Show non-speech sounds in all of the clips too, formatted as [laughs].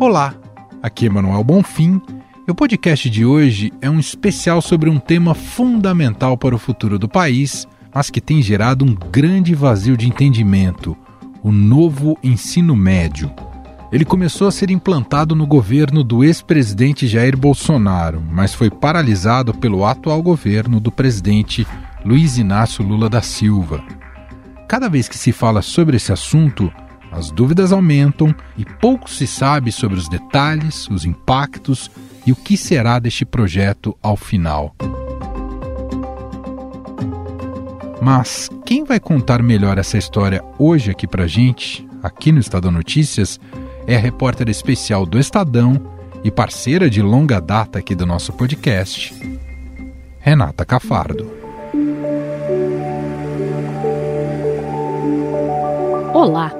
Olá, aqui é Manuel Bonfim e o podcast de hoje é um especial sobre um tema fundamental para o futuro do país, mas que tem gerado um grande vazio de entendimento: o novo ensino médio. Ele começou a ser implantado no governo do ex-presidente Jair Bolsonaro, mas foi paralisado pelo atual governo do presidente Luiz Inácio Lula da Silva. Cada vez que se fala sobre esse assunto, as dúvidas aumentam e pouco se sabe sobre os detalhes, os impactos e o que será deste projeto ao final. Mas quem vai contar melhor essa história hoje aqui pra gente, aqui no Estadão Notícias, é a repórter especial do Estadão e parceira de longa data aqui do nosso podcast, Renata Cafardo. Olá!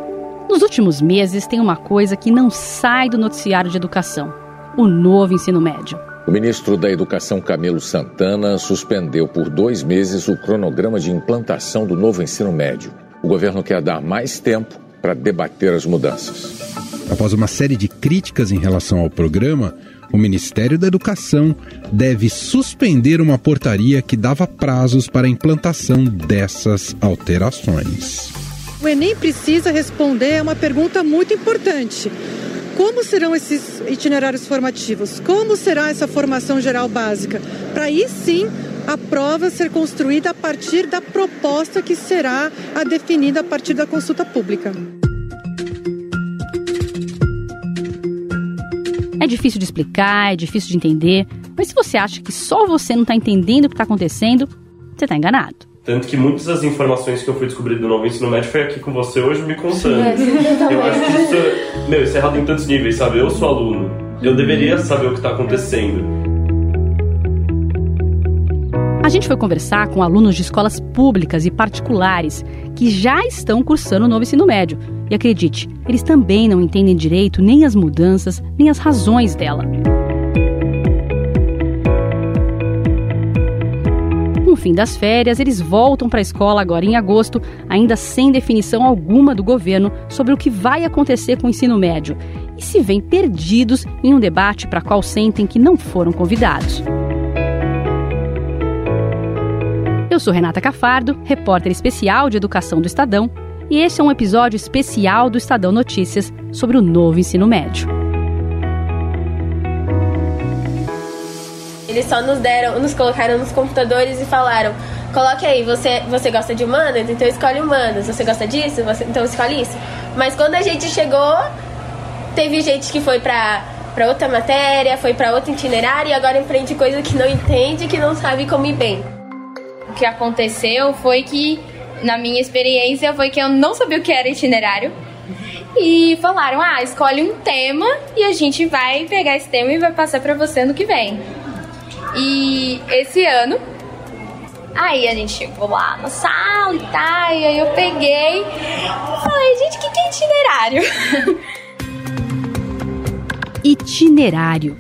Nos últimos meses tem uma coisa que não sai do noticiário de educação: o novo ensino médio. O ministro da Educação, Camilo Santana, suspendeu por dois meses o cronograma de implantação do novo ensino médio. O governo quer dar mais tempo para debater as mudanças. Após uma série de críticas em relação ao programa, o Ministério da Educação deve suspender uma portaria que dava prazos para a implantação dessas alterações. O Enem precisa responder a uma pergunta muito importante. Como serão esses itinerários formativos? Como será essa formação geral básica? Para aí sim a prova ser construída a partir da proposta que será a definida a partir da consulta pública. É difícil de explicar, é difícil de entender, mas se você acha que só você não está entendendo o que está acontecendo, você está enganado. Tanto que muitas das informações que eu fui descobrir do novo ensino médio foi aqui com você hoje me contando. eu acho que isso, meu, isso é errado em tantos níveis, sabe? Eu sou aluno, eu deveria saber o que está acontecendo. A gente foi conversar com alunos de escolas públicas e particulares que já estão cursando o novo ensino médio. E acredite, eles também não entendem direito nem as mudanças, nem as razões dela. Fim das férias, eles voltam para a escola agora em agosto, ainda sem definição alguma do governo sobre o que vai acontecer com o ensino médio e se veem perdidos em um debate para qual sentem que não foram convidados. Eu sou Renata Cafardo, repórter especial de educação do Estadão, e este é um episódio especial do Estadão Notícias sobre o novo ensino médio. Eles só nos deram, nos colocaram nos computadores e falaram: coloque aí, você, você gosta de humanas? Então escolhe humanas. Você gosta disso? Você, então escolhe isso. Mas quando a gente chegou, teve gente que foi pra, pra outra matéria, foi pra outro itinerário e agora empreende coisa que não entende, que não sabe como ir bem. O que aconteceu foi que, na minha experiência, foi que eu não sabia o que era itinerário. E falaram: ah, escolhe um tema e a gente vai pegar esse tema e vai passar para você no que vem. E esse ano, aí a gente chegou lá na sala e tal, e aí eu peguei falei, gente, o que, que é itinerário? [laughs] itinerário.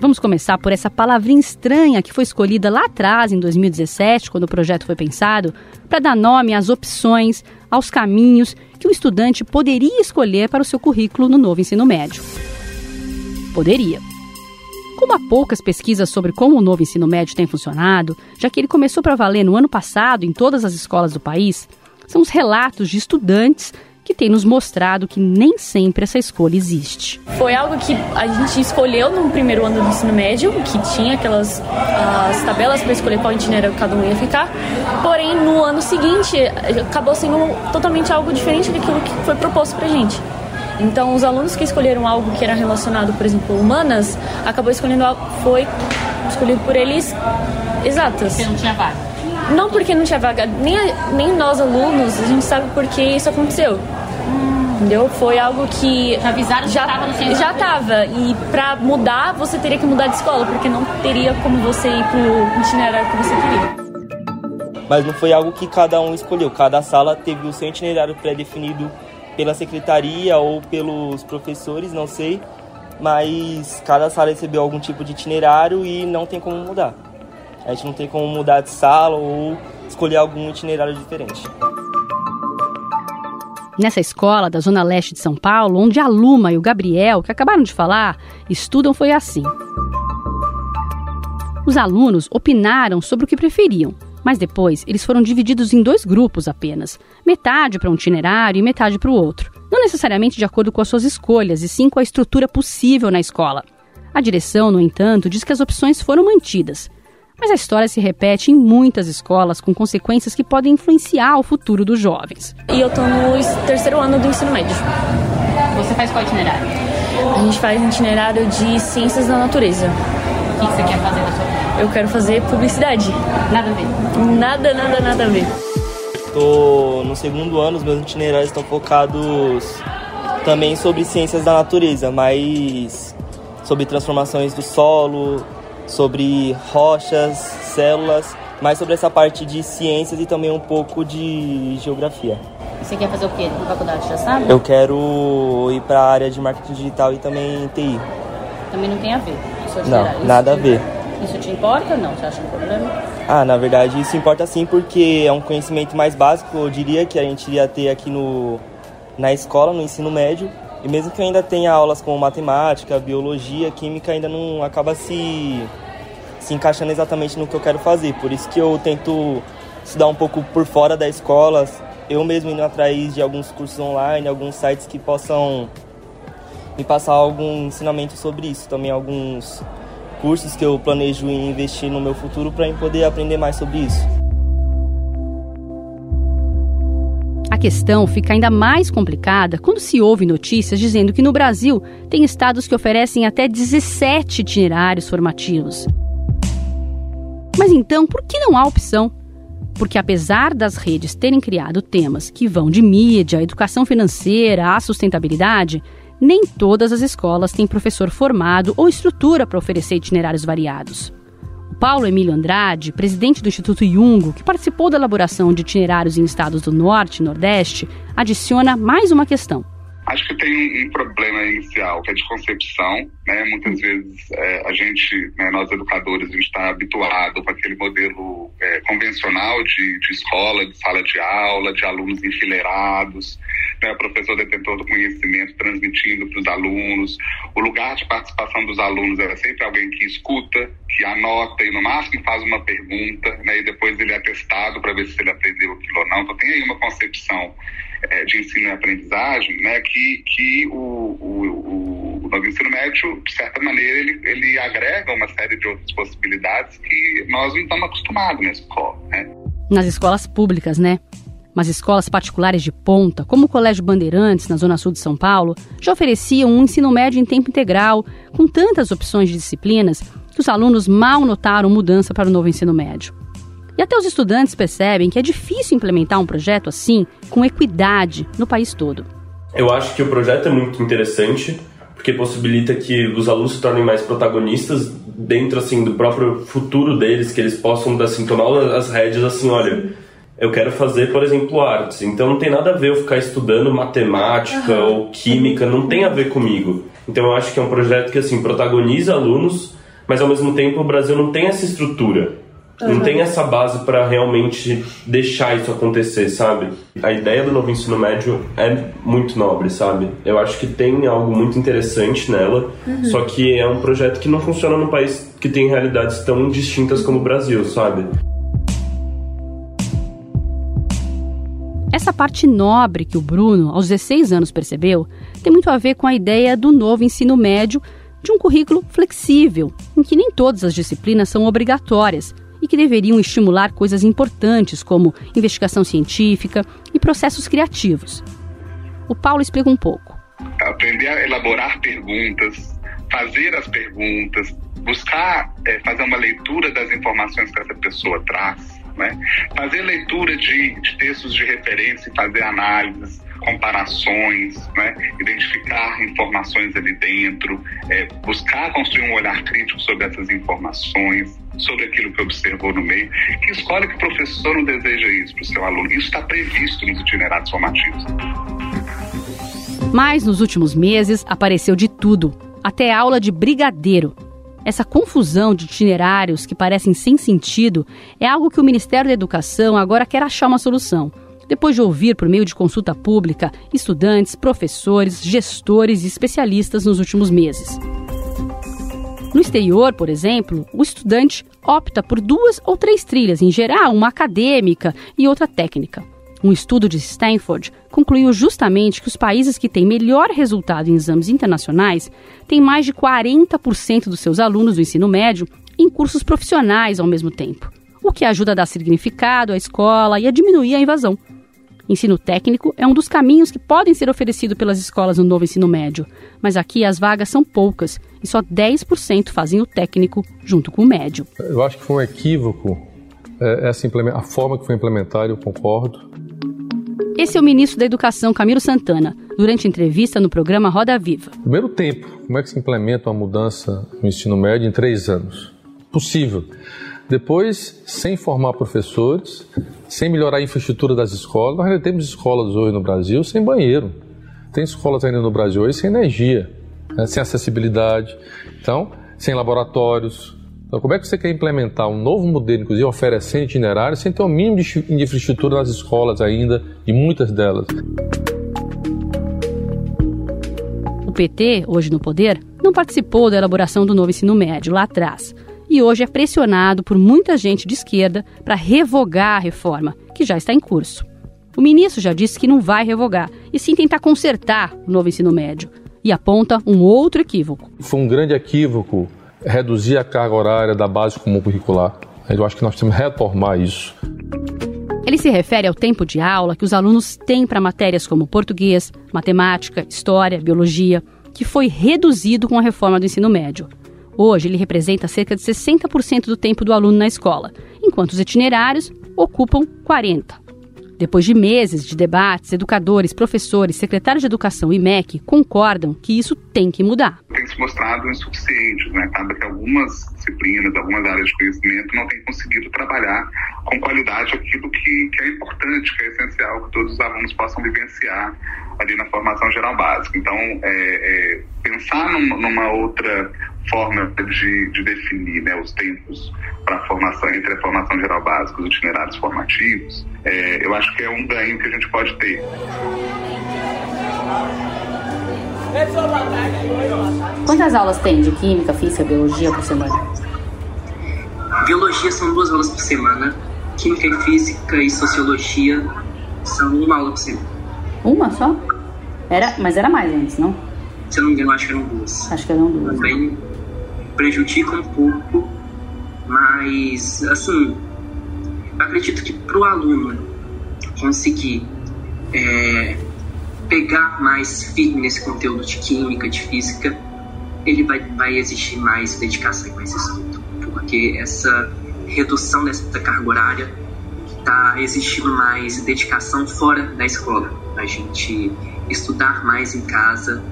Vamos começar por essa palavrinha estranha que foi escolhida lá atrás, em 2017, quando o projeto foi pensado, para dar nome às opções, aos caminhos que o estudante poderia escolher para o seu currículo no novo ensino médio. Poderia. Como há poucas pesquisas sobre como o novo ensino médio tem funcionado, já que ele começou para valer no ano passado em todas as escolas do país, são os relatos de estudantes que têm nos mostrado que nem sempre essa escolha existe. Foi algo que a gente escolheu no primeiro ano do ensino médio, que tinha aquelas as tabelas para escolher qual itinerário cada um ia ficar. Porém, no ano seguinte, acabou sendo totalmente algo diferente daquilo que foi proposto para gente. Então, os alunos que escolheram algo que era relacionado, por exemplo, humanas, acabou escolhendo algo, foi escolhido por eles exatas. Porque não tinha vaga. Não porque não tinha vaga, nem, nem nós alunos, a gente sabe por que isso aconteceu. Hum. Entendeu? Foi algo que. Já avisaram já estava no centro? Já estava. E para mudar, você teria que mudar de escola, porque não teria como você ir pro itinerário que você queria. Mas não foi algo que cada um escolheu. Cada sala teve o seu itinerário pré-definido pela secretaria ou pelos professores, não sei, mas cada sala recebeu algum tipo de itinerário e não tem como mudar. A gente não tem como mudar de sala ou escolher algum itinerário diferente. Nessa escola da Zona Leste de São Paulo, onde a Luma e o Gabriel, que acabaram de falar, estudam, foi assim. Os alunos opinaram sobre o que preferiam, mas depois eles foram divididos em dois grupos apenas: metade para um itinerário e metade para o outro. Não necessariamente de acordo com as suas escolhas, e sim com a estrutura possível na escola. A direção, no entanto, diz que as opções foram mantidas. Mas a história se repete em muitas escolas, com consequências que podem influenciar o futuro dos jovens. E eu estou no terceiro ano do ensino médio. Você faz qual itinerário? A gente faz itinerário de ciências da natureza. O que você quer fazer na sua vida? Eu quero fazer publicidade. Nada a ver? Nada, nada, nada a ver. Estou no segundo ano, os meus itinerários estão focados também sobre ciências da natureza, mas sobre transformações do solo, sobre rochas, células, mais sobre essa parte de ciências e também um pouco de geografia. Você quer fazer o quê na faculdade, já sabe? Eu quero ir para a área de marketing digital e também TI. Também não tem a ver? Não, nada a ver. Isso te importa ou não? Você acha um problema? Ah, na verdade isso importa sim porque é um conhecimento mais básico, eu diria, que a gente iria ter aqui no, na escola, no ensino médio. E mesmo que eu ainda tenha aulas como matemática, biologia, química, ainda não acaba se, se encaixando exatamente no que eu quero fazer. Por isso que eu tento estudar um pouco por fora da escola, eu mesmo indo atrás de alguns cursos online, alguns sites que possam me passar algum ensinamento sobre isso. Também alguns cursos que eu planejo investir no meu futuro para poder aprender mais sobre isso. A questão fica ainda mais complicada quando se ouve notícias dizendo que no Brasil tem estados que oferecem até 17 itinerários formativos. Mas então, por que não há opção? Porque apesar das redes terem criado temas que vão de mídia, educação financeira à sustentabilidade, nem todas as escolas têm professor formado ou estrutura para oferecer itinerários variados. Paulo Emílio Andrade, presidente do Instituto Jungo, que participou da elaboração de itinerários em estados do Norte e Nordeste, adiciona mais uma questão. Acho que tem um, problema inicial, que é de concepção. Né? Muitas vezes é, a gente, né, nós educadores, a gente está habituado com aquele modelo é, convencional de, de escola, de sala de aula, de alunos enfileirados, né? o professor detentor do conhecimento transmitindo para os alunos. O lugar de participação dos alunos é sempre alguém que escuta, que anota e no máximo faz uma pergunta, né? e depois ele é testado para ver se ele aprendeu aquilo ou não. Então tem aí uma concepção é, de ensino e aprendizagem, né, que, que o, o, o novo ensino médio, de certa maneira, ele, ele agrega uma série de outras possibilidades que nós não estamos acostumados na escola. Né? Nas escolas públicas, né? Mas escolas particulares de ponta, como o Colégio Bandeirantes, na Zona Sul de São Paulo, já ofereciam um ensino médio em tempo integral, com tantas opções de disciplinas que os alunos mal notaram mudança para o novo ensino médio. E até os estudantes percebem que é difícil implementar um projeto assim, com equidade, no país todo. Eu acho que o projeto é muito interessante, porque possibilita que os alunos se tornem mais protagonistas dentro assim do próprio futuro deles, que eles possam assim tomar as rédeas assim, olha, eu quero fazer, por exemplo, artes. Então não tem nada a ver eu ficar estudando matemática uhum. ou química, não tem a ver comigo. Então eu acho que é um projeto que assim protagoniza alunos, mas ao mesmo tempo o Brasil não tem essa estrutura. Uhum. Não tem essa base para realmente deixar isso acontecer, sabe? A ideia do novo ensino médio é muito nobre, sabe? Eu acho que tem algo muito interessante nela, uhum. só que é um projeto que não funciona num país que tem realidades tão distintas como o Brasil, sabe? Essa parte nobre que o Bruno, aos 16 anos, percebeu tem muito a ver com a ideia do novo ensino médio de um currículo flexível, em que nem todas as disciplinas são obrigatórias, que deveriam estimular coisas importantes como investigação científica e processos criativos. O Paulo explica um pouco. Aprender a elaborar perguntas, fazer as perguntas, buscar é, fazer uma leitura das informações que essa pessoa traz, né? fazer leitura de, de textos de referência e fazer análises, comparações, né? identificar informações ali dentro, é, buscar construir um olhar crítico sobre essas informações, sobre aquilo que observou no meio. Que escola que o professor não deseja isso para o seu aluno? Isso está previsto nos itinerários formativos. Mas nos últimos meses apareceu de tudo, até aula de brigadeiro. Essa confusão de itinerários que parecem sem sentido é algo que o Ministério da Educação agora quer achar uma solução depois de ouvir por meio de consulta pública estudantes, professores, gestores e especialistas nos últimos meses. No exterior, por exemplo, o estudante opta por duas ou três trilhas, em geral, uma acadêmica e outra técnica. Um estudo de Stanford concluiu justamente que os países que têm melhor resultado em exames internacionais têm mais de 40% dos seus alunos do ensino médio em cursos profissionais ao mesmo tempo, o que ajuda a dar significado à escola e a diminuir a invasão. Ensino técnico é um dos caminhos que podem ser oferecidos pelas escolas no novo ensino médio, mas aqui as vagas são poucas e só 10% fazem o técnico junto com o médio. Eu acho que foi um equívoco é, essa a forma que foi implementada, eu concordo. Esse é o ministro da Educação, Camilo Santana, durante entrevista no programa Roda Viva. Primeiro tempo, como é que se implementa uma mudança no ensino médio em três anos? Possível. Depois, sem formar professores, sem melhorar a infraestrutura das escolas. Nós ainda temos escolas hoje no Brasil sem banheiro. Tem escolas ainda no Brasil hoje sem energia, né, sem acessibilidade. Então, sem laboratórios. Então, como é que você quer implementar um novo modelo, inclusive oferecendo itinerários, sem ter o mínimo de infraestrutura nas escolas ainda, e muitas delas? O PT, hoje no poder, não participou da elaboração do novo ensino médio lá atrás e hoje é pressionado por muita gente de esquerda para revogar a reforma, que já está em curso. O ministro já disse que não vai revogar, e sim tentar consertar o novo ensino médio, e aponta um outro equívoco. Foi um grande equívoco reduzir a carga horária da base comum curricular. Eu acho que nós temos que retomar isso. Ele se refere ao tempo de aula que os alunos têm para matérias como português, matemática, história, biologia, que foi reduzido com a reforma do ensino médio. Hoje, ele representa cerca de 60% do tempo do aluno na escola, enquanto os itinerários ocupam 40%. Depois de meses de debates, educadores, professores, secretários de educação e MEC concordam que isso tem que mudar. Tem se mostrado insuficiente, né? Acaba que algumas disciplinas, algumas áreas de conhecimento não têm conseguido trabalhar com qualidade aquilo que, que é importante, que é essencial que todos os alunos possam vivenciar ali na formação geral básica. Então, é, é, pensar numa, numa outra forma de, de definir né, os tempos para a formação, entre a formação geral básica e os itinerários formativos, é, eu acho que é um ganho que a gente pode ter. Quantas aulas tem de Química, Física, Biologia por semana? Biologia são duas aulas por semana, Química e Física e Sociologia são uma aula por semana. Uma só? Era, mas era mais antes, não? Se eu não me engano, acho que eram duas. Acho que eram duas. Também prejudica um pouco, mas, assim, acredito que para o aluno conseguir é, pegar mais firme nesse conteúdo de química, de física, ele vai, vai exigir mais dedicação e mais estudo, porque essa redução dessa carga horária está exigindo mais dedicação fora da escola, a gente estudar mais em casa,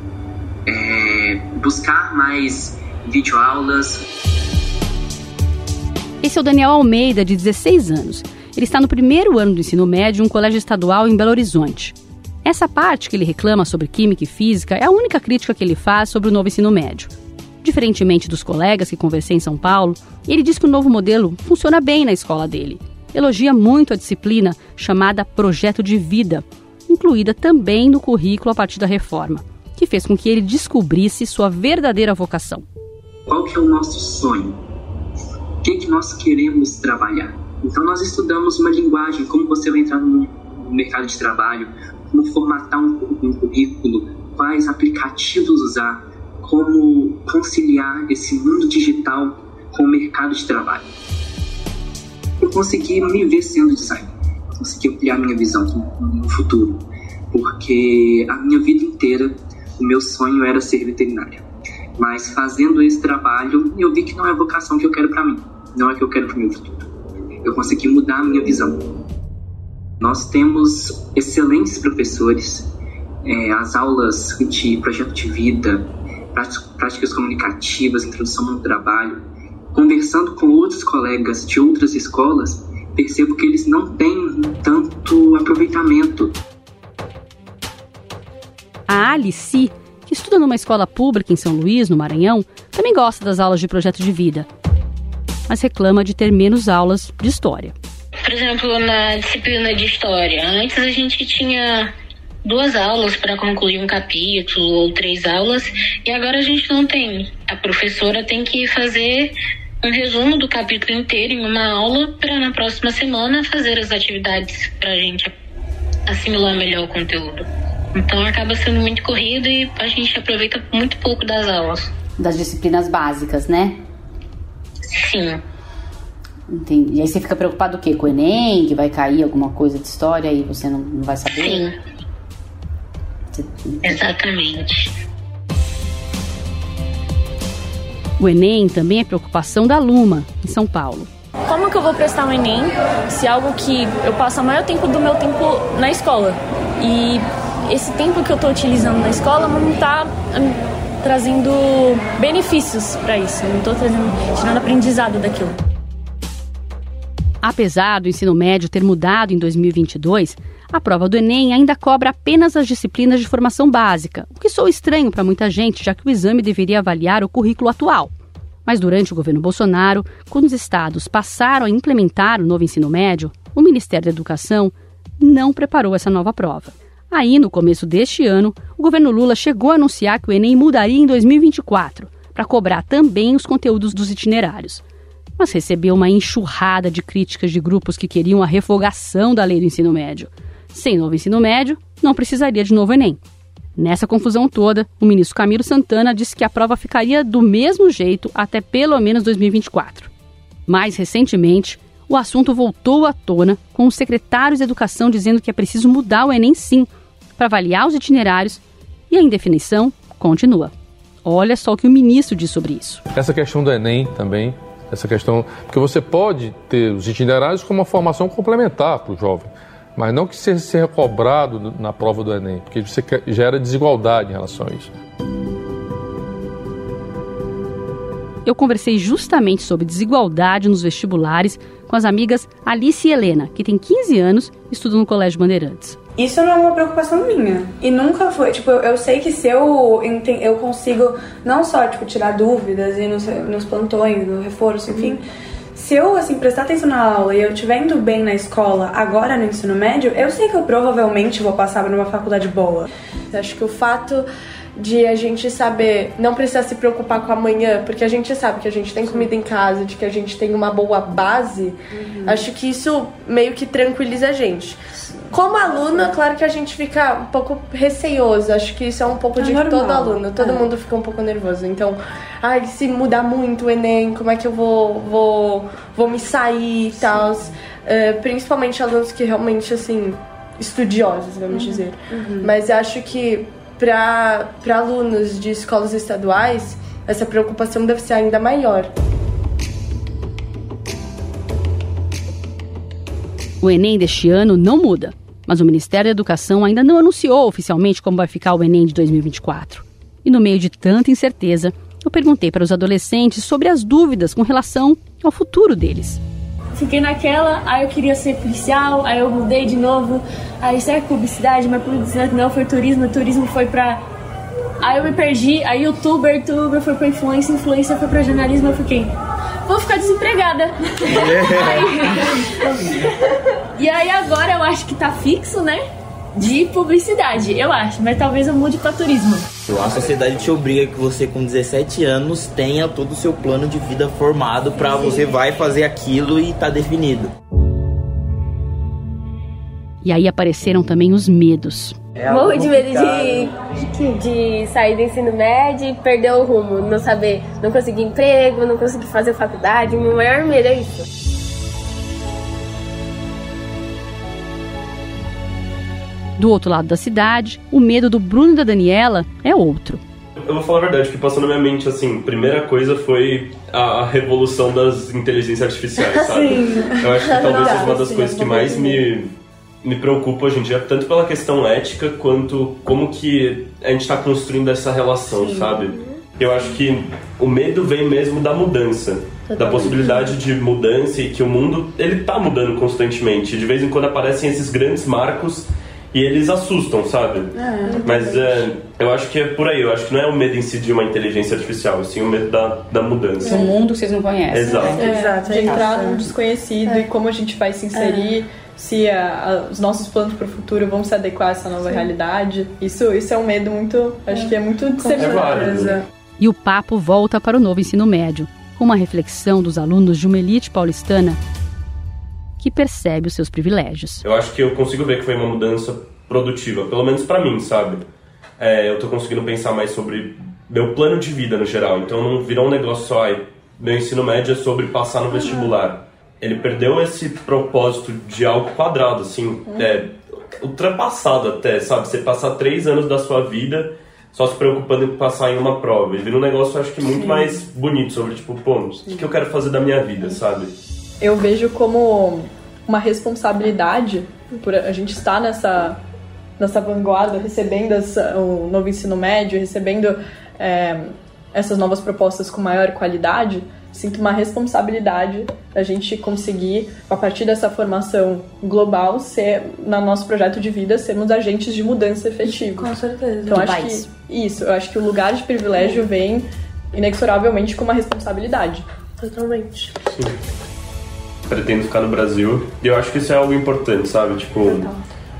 é, buscar mais videoaulas. Esse é o Daniel Almeida, de 16 anos. Ele está no primeiro ano do ensino médio em um colégio estadual em Belo Horizonte. Essa parte que ele reclama sobre química e física é a única crítica que ele faz sobre o novo ensino médio. Diferentemente dos colegas que conversei em São Paulo, ele diz que o novo modelo funciona bem na escola dele. Elogia muito a disciplina chamada Projeto de Vida, incluída também no currículo a partir da reforma, que fez com que ele descobrisse sua verdadeira vocação. Qual que é o nosso sonho? O que, que nós queremos trabalhar? Então nós estudamos uma linguagem, como você vai entrar no mercado de trabalho, como formatar um, um currículo, quais aplicativos usar, como conciliar esse mundo digital com o mercado de trabalho. Eu consegui me ver sendo designer, consegui ampliar minha visão no futuro, porque a minha vida inteira o meu sonho era ser veterinário. Mas fazendo esse trabalho, eu vi que não é a vocação que eu quero para mim, não é o que eu quero para o meu futuro. Eu consegui mudar a minha visão. Nós temos excelentes professores, é, as aulas de projeto de vida, práticas comunicativas, introdução ao trabalho. Conversando com outros colegas de outras escolas, percebo que eles não têm tanto aproveitamento. A Alice que estuda numa escola pública em São Luís, no Maranhão, também gosta das aulas de projeto de vida, mas reclama de ter menos aulas de história. Por exemplo, na disciplina de história, antes a gente tinha duas aulas para concluir um capítulo ou três aulas e agora a gente não tem. A professora tem que fazer um resumo do capítulo inteiro em uma aula para na próxima semana fazer as atividades para a gente assimilar melhor o conteúdo. Então acaba sendo muito corrido e a gente aproveita muito pouco das aulas. Das disciplinas básicas, né? Sim. Entendi. E aí você fica preocupado o quê? Com o Enem, que vai cair alguma coisa de história e você não, não vai saber? Sim. Exatamente. O Enem também é preocupação da Luma, em São Paulo. Como que eu vou prestar o Enem se é algo que eu passo o maior tempo do meu tempo na escola? E esse tempo que eu estou utilizando na escola não está hum, trazendo benefícios para isso, não estou tirando aprendizado daquilo. Apesar do ensino médio ter mudado em 2022, a prova do Enem ainda cobra apenas as disciplinas de formação básica, o que soa estranho para muita gente, já que o exame deveria avaliar o currículo atual. Mas durante o governo Bolsonaro, quando os estados passaram a implementar o novo ensino médio, o Ministério da Educação não preparou essa nova prova. Aí, no começo deste ano, o governo Lula chegou a anunciar que o Enem mudaria em 2024, para cobrar também os conteúdos dos itinerários. Mas recebeu uma enxurrada de críticas de grupos que queriam a revogação da lei do ensino médio. Sem novo ensino médio, não precisaria de novo Enem. Nessa confusão toda, o ministro Camilo Santana disse que a prova ficaria do mesmo jeito até pelo menos 2024. Mais recentemente, o assunto voltou à tona, com os secretários de educação dizendo que é preciso mudar o Enem sim, para avaliar os itinerários, e a indefinição continua. Olha só o que o ministro diz sobre isso. Essa questão do Enem também, essa questão. Porque você pode ter os itinerários como uma formação complementar para o jovem mas não que seja cobrado na prova do Enem, porque você gera desigualdade em relação a isso. Eu conversei justamente sobre desigualdade nos vestibulares com as amigas Alice e Helena, que tem 15 anos e estudam no Colégio Bandeirantes. Isso não é uma preocupação minha. E nunca foi. Tipo, eu sei que se eu, eu consigo não só tipo, tirar dúvidas e nos, nos plantões, no reforço, enfim. Uhum se eu assim prestar atenção na aula e eu estiver indo bem na escola agora no ensino médio, eu sei que eu provavelmente vou passar numa faculdade boa. Eu acho que o fato de a gente saber não precisar se preocupar com amanhã, porque a gente sabe que a gente tem comida em casa, de que a gente tem uma boa base, uhum. acho que isso meio que tranquiliza a gente. Como aluna, claro que a gente fica um pouco receioso. Acho que isso é um pouco é de normal. todo aluno. Todo é. mundo fica um pouco nervoso. Então, ai, se mudar muito o Enem, como é que eu vou, vou, vou me sair e tal. Uh, principalmente alunos que realmente, assim, estudiosos, vamos uhum. dizer. Uhum. Mas acho que para alunos de escolas estaduais, essa preocupação deve ser ainda maior. O Enem deste ano não muda, mas o Ministério da Educação ainda não anunciou oficialmente como vai ficar o Enem de 2024. E no meio de tanta incerteza, eu perguntei para os adolescentes sobre as dúvidas com relação ao futuro deles. Fiquei naquela, aí eu queria ser policial, aí eu mudei de novo, aí será que publicidade, mas publicidade não foi turismo, turismo foi pra. Aí eu me perdi, aí youtuber, youtuber foi pra influência, influência foi pra jornalismo, eu fiquei vou ficar desempregada. [laughs] e aí agora eu acho que tá fixo, né? De publicidade, eu acho, mas talvez eu mude para turismo. A sociedade te obriga que você com 17 anos tenha todo o seu plano de vida formado para você vai fazer aquilo e tá definido. E aí apareceram também os medos. É Morro de medo de, de sair do ensino médio e perder o rumo, não saber, não conseguir emprego, não conseguir fazer faculdade. O meu maior medo é isso. Do outro lado da cidade, o medo do Bruno e da Daniela é outro. Eu vou falar a verdade, o que passou na minha mente, assim, primeira coisa foi a, revolução das inteligências artificiais, [laughs] sabe? Sim. Eu acho que talvez seja uma das coisas que mais me me preocupa hoje em dia, tanto pela questão ética quanto como que a gente está construindo essa relação, Sim. sabe? Eu acho que o medo vem mesmo da mudança, Totalmente. da possibilidade de mudança e que o mundo ele tá mudando constantemente. De vez em quando aparecem esses grandes marcos E eles assustam, sabe? É, Mas é, eu acho que é por aí. Eu acho que não é o medo em si de uma inteligência artificial, sim o medo da, da mudança. Um mundo que vocês não conhecem. Exato. né? Exato, de entrar num desconhecido e como a gente vai se inserir, se a- a- os nossos planos para o futuro vão se adequar a essa nova realidade. Isso, isso é um medo muito, acho que é muito de ser válido. E o papo volta para o novo ensino médio, com uma reflexão dos alunos de uma elite paulistana que percebe os seus privilégios. Eu acho que eu consigo ver que foi uma mudança produtiva, pelo menos pra mim, sabe? É, eu tô conseguindo pensar mais sobre meu plano de vida no geral. Então não virou um negócio só, ai, meu ensino médio é sobre passar no vestibular. Ele perdeu esse propósito de algo quadrado, assim, é, ultrapassado até, sabe? Você passar três anos da sua vida só se preocupando em passar em uma prova. Ele vira um negócio, acho que muito Sim. mais bonito sobre, tipo, pô, o que, que eu quero fazer da minha vida, sabe? eu vejo como uma responsabilidade por a gente estar nessa nessa vanguarda, recebendo essa, o novo ensino médio, recebendo é, essas novas propostas com maior qualidade, sinto uma responsabilidade da gente conseguir, a partir dessa formação global, ser, no nosso projeto de vida, sermos agentes de mudança efetiva. Com certeza. Então Do acho país. que isso, eu acho que o lugar de privilégio vem inexoravelmente com uma responsabilidade. Totalmente. Pretendo ficar no Brasil. E eu acho que isso é algo importante, sabe? Tipo,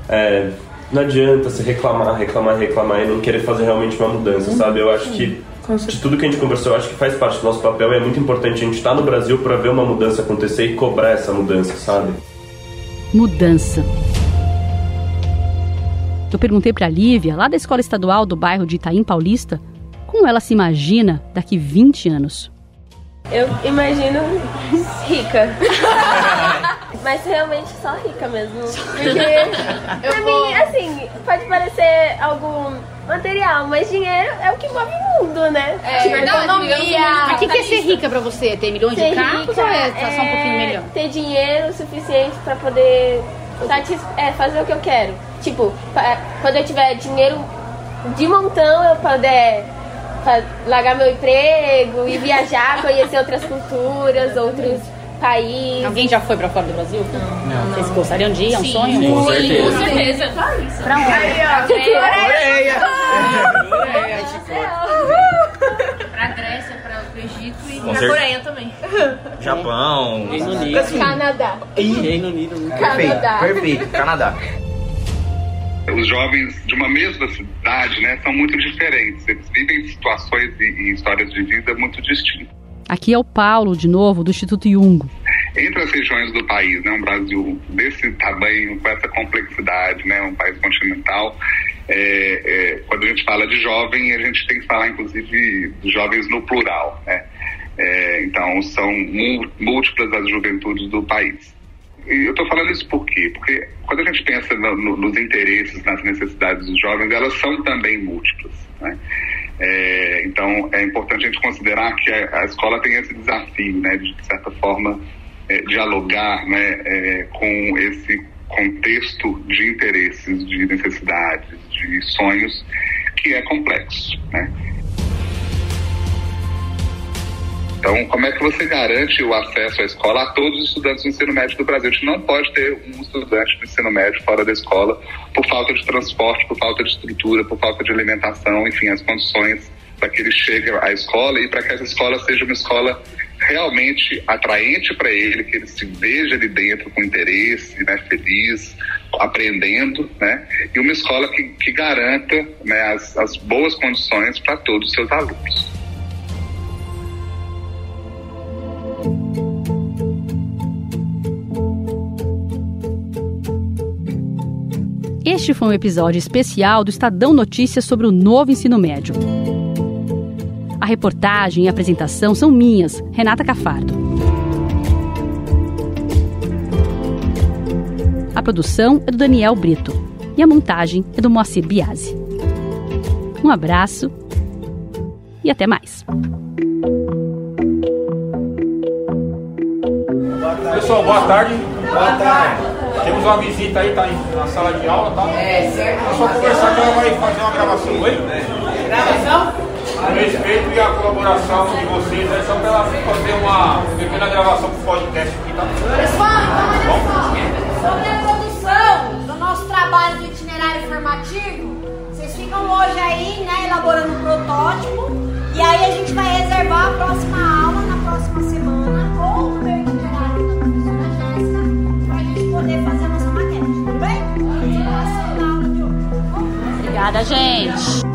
é, não adianta se reclamar, reclamar, reclamar e não querer fazer realmente uma mudança, sabe? Eu acho que de tudo que a gente conversou, eu acho que faz parte do nosso papel e é muito importante a gente estar no Brasil para ver uma mudança acontecer e cobrar essa mudança, sabe? Mudança. Eu perguntei para Lívia, lá da escola estadual do bairro de Itaim Paulista, como ela se imagina daqui 20 anos. Eu imagino rica. [laughs] Mas realmente só rica mesmo. Porque, pra mim, assim, pode parecer algo material, mas dinheiro é o que move o mundo, né? É verdade, economia. Mas o que que é ser rica pra você? Ter milhões de Ser carros rica ou é tá só um pouquinho é melhor? Ter dinheiro suficiente pra poder satis- é, fazer o que eu quero. Tipo, quando eu tiver dinheiro de montão, eu poder largar meu emprego e viajar, [laughs] conhecer outras culturas, outros países. Alguém já foi pra fora do Brasil? Não. Vocês gostariam de ir? É um Sim. sonho? Com certeza. Com certeza. Pra onde? Aí, ó. Coreia. Coreia. Pra Grécia, pra, pro Egito e Com pra certeza. Coreia também. Japão. Reino Unido. Canadá. Ih, Reino Unido. Canadá. Perfeito, perfeito. Canadá. Os jovens de uma mesma cidade, né, são muito diferentes. Eles vivem situações e, e histórias de vida muito distintas. Aqui é o Paulo, de novo, do Instituto Jungo. Entre as regiões do país, né, um Brasil desse tamanho, com essa complexidade, né, um país continental, é, é, quando a gente fala de jovem, a gente tem que falar, inclusive, de jovens no plural. Né? É, então, são múltiplas as juventudes do país. E eu estou falando isso por quê? Porque quando a gente pensa no- no- nos interesses, nas necessidades dos jovens, elas são também múltiplas. Né? É, então, é importante a gente considerar que a, a escola tem esse desafio, né, de, de certa forma, é, dialogar né, é, com esse contexto de interesses, de necessidades, de sonhos, que é complexo. Né? Então, como é que você garante o acesso à escola a todos os estudantes do ensino médio do Brasil? A gente não pode ter um estudante do ensino médio fora da escola por falta de transporte, por falta de estrutura, por falta de alimentação, enfim, as condições para que ele chegue à escola e para que essa escola seja uma escola realmente atraente para ele, que ele se veja ali dentro com interesse, né, feliz, aprendendo, né, e uma escola que, que garanta né, as, as boas condições para todos os seus alunos. Este foi um episódio especial do Estadão Notícias sobre o novo ensino médio. A reportagem e a apresentação são minhas, Renata Cafardo. A produção é do Daniel Brito e a montagem é do Moacir Biasi. Um abraço e até mais. Pessoal, boa tarde. Boa tarde. Temos uma visita aí, tá em- na sala de aula, tá? É, certo. É só conversar que ela vai fazer uma gravação, oi? Gravação? O respeito e a colaboração de vocês, é só pra ela fazer uma pequena gravação pro podcast aqui, tá? Pessoal, então olha só. Sobre a produção do nosso trabalho do itinerário itinerário formativo, vocês ficam hoje aí, né, elaborando um protótipo. E aí a gente vai reservar a próxima aula na próxima semana, ou no Obrigada, gente.